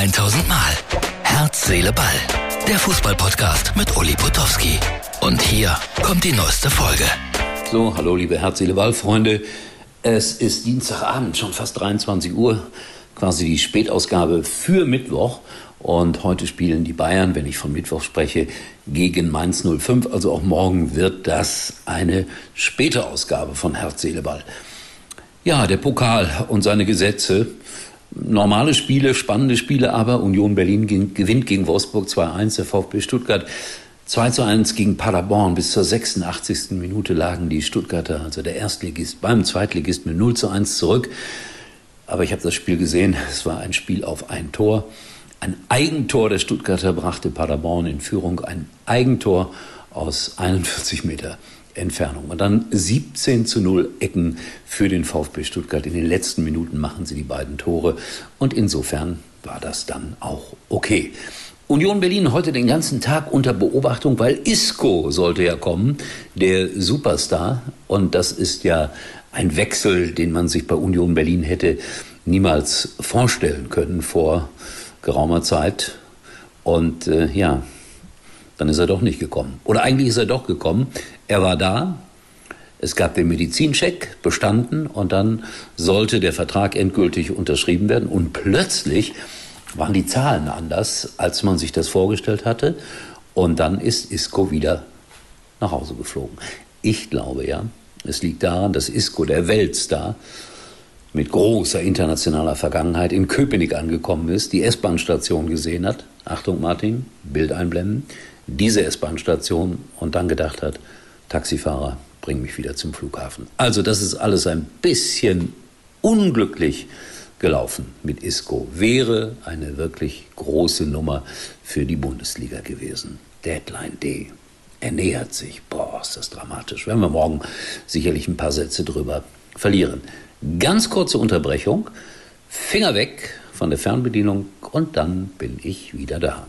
1000 Mal. Herz, Seele, Ball. Der Fußballpodcast mit Uli Potowski. Und hier kommt die neueste Folge. So, hallo liebe Herz, Seele, Ball Freunde. Es ist Dienstagabend, schon fast 23 Uhr, quasi die Spätausgabe für Mittwoch. Und heute spielen die Bayern, wenn ich von Mittwoch spreche, gegen Mainz 05. Also auch morgen wird das eine späte Ausgabe von Herz, Seele, Ball. Ja, der Pokal und seine Gesetze. Normale Spiele, spannende Spiele, aber Union Berlin gewinnt gegen Wolfsburg 2-1, der VfB Stuttgart 2 zu 1 gegen Paderborn. Bis zur 86. Minute lagen die Stuttgarter, also der Erstligist, beim Zweitligist mit 0 zu 1 zurück. Aber ich habe das Spiel gesehen. Es war ein Spiel auf ein Tor. Ein Eigentor der Stuttgarter brachte Paderborn in Führung. Ein Eigentor aus 41 Meter Entfernung. Und dann 17 zu 0 Ecken für den VfB Stuttgart. In den letzten Minuten machen sie die beiden Tore. Und insofern war das dann auch okay. Union Berlin heute den ganzen Tag unter Beobachtung, weil Isco sollte ja kommen, der Superstar. Und das ist ja ein Wechsel, den man sich bei Union Berlin hätte niemals vorstellen können vor geraumer Zeit. Und äh, ja, dann ist er doch nicht gekommen. Oder eigentlich ist er doch gekommen. Er war da, es gab den Medizincheck, bestanden und dann sollte der Vertrag endgültig unterschrieben werden. Und plötzlich waren die Zahlen anders, als man sich das vorgestellt hatte. Und dann ist Isco wieder nach Hause geflogen. Ich glaube ja, es liegt daran, dass Isco, der Weltstar, mit großer internationaler Vergangenheit in Köpenick angekommen ist, die S-Bahn-Station gesehen hat. Achtung, Martin, Bild einblenden. Diese S-Bahn-Station und dann gedacht hat, Taxifahrer, bring mich wieder zum Flughafen. Also das ist alles ein bisschen unglücklich gelaufen mit Isco. Wäre eine wirklich große Nummer für die Bundesliga gewesen. Deadline D. Er nähert sich. Boah, ist das dramatisch. Werden wir morgen sicherlich ein paar Sätze drüber verlieren. Ganz kurze Unterbrechung. Finger weg von der Fernbedienung und dann bin ich wieder da.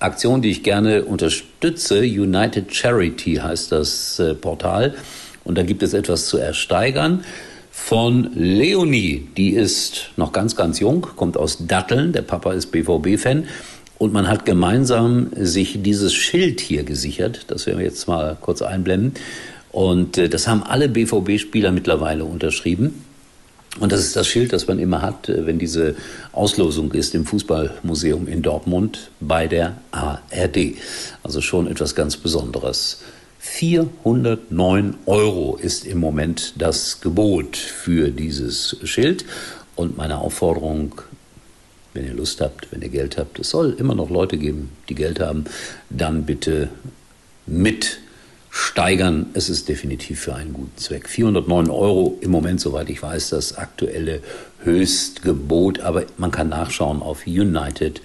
Aktion, die ich gerne unterstütze. United Charity heißt das äh, Portal. Und da gibt es etwas zu ersteigern von Leonie. Die ist noch ganz, ganz jung, kommt aus Datteln. Der Papa ist BVB-Fan. Und man hat gemeinsam sich dieses Schild hier gesichert. Das werden wir jetzt mal kurz einblenden. Und äh, das haben alle BVB-Spieler mittlerweile unterschrieben. Und das ist das Schild, das man immer hat, äh, wenn diese Auslosung ist im Fußballmuseum in Dortmund bei der ARD. Also schon etwas ganz Besonderes. 409 Euro ist im Moment das Gebot für dieses Schild. Und meine Aufforderung, wenn ihr Lust habt, wenn ihr Geld habt, es soll immer noch Leute geben, die Geld haben, dann bitte mit steigern. Es ist definitiv für einen guten Zweck. 409 Euro im Moment, soweit ich weiß, das aktuelle Höchstgebot, aber man kann nachschauen auf United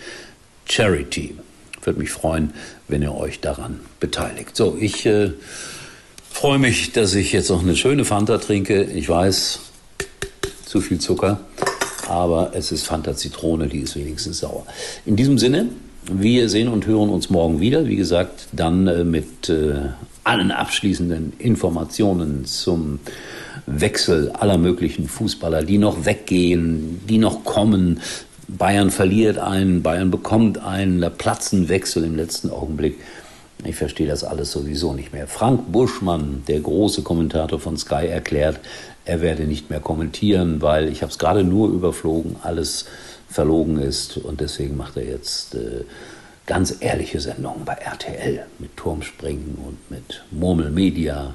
Charity. Würde mich freuen, wenn ihr euch daran beteiligt. So, ich äh, freue mich, dass ich jetzt noch eine schöne Fanta trinke. Ich weiß, zu viel Zucker, aber es ist Fanta Zitrone, die ist wenigstens sauer. In diesem Sinne, wir sehen und hören uns morgen wieder. Wie gesagt, dann äh, mit äh, allen abschließenden Informationen zum Wechsel aller möglichen Fußballer, die noch weggehen, die noch kommen. Bayern verliert einen, Bayern bekommt einen, da platzen Wechsel im letzten Augenblick. Ich verstehe das alles sowieso nicht mehr. Frank Buschmann, der große Kommentator von Sky, erklärt, er werde nicht mehr kommentieren, weil ich habe es gerade nur überflogen, alles verlogen ist und deswegen macht er jetzt äh, ganz ehrliche Sendungen bei RTL mit Turmspringen und mit Murmelmedia.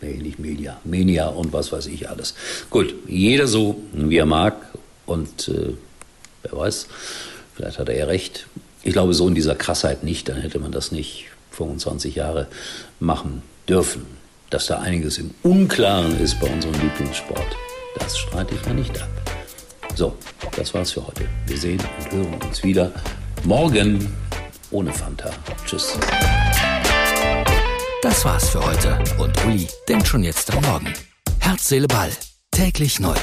Nee, nicht Media, Menia und was weiß ich alles. Gut, jeder so, wie er mag und äh, wer weiß, vielleicht hat er ja recht. Ich glaube so in dieser Krassheit nicht, dann hätte man das nicht 25 Jahre machen dürfen. Dass da einiges im Unklaren ist bei unserem Lieblingssport, das streite ich ja nicht ab. So, das war's für heute. Wir sehen und hören uns wieder morgen. ohne Fanta. Tschüss. Das war's für heute und Uli denkt schon jetzt am Morgen. Herz, Seele, Ball. Täglich neu.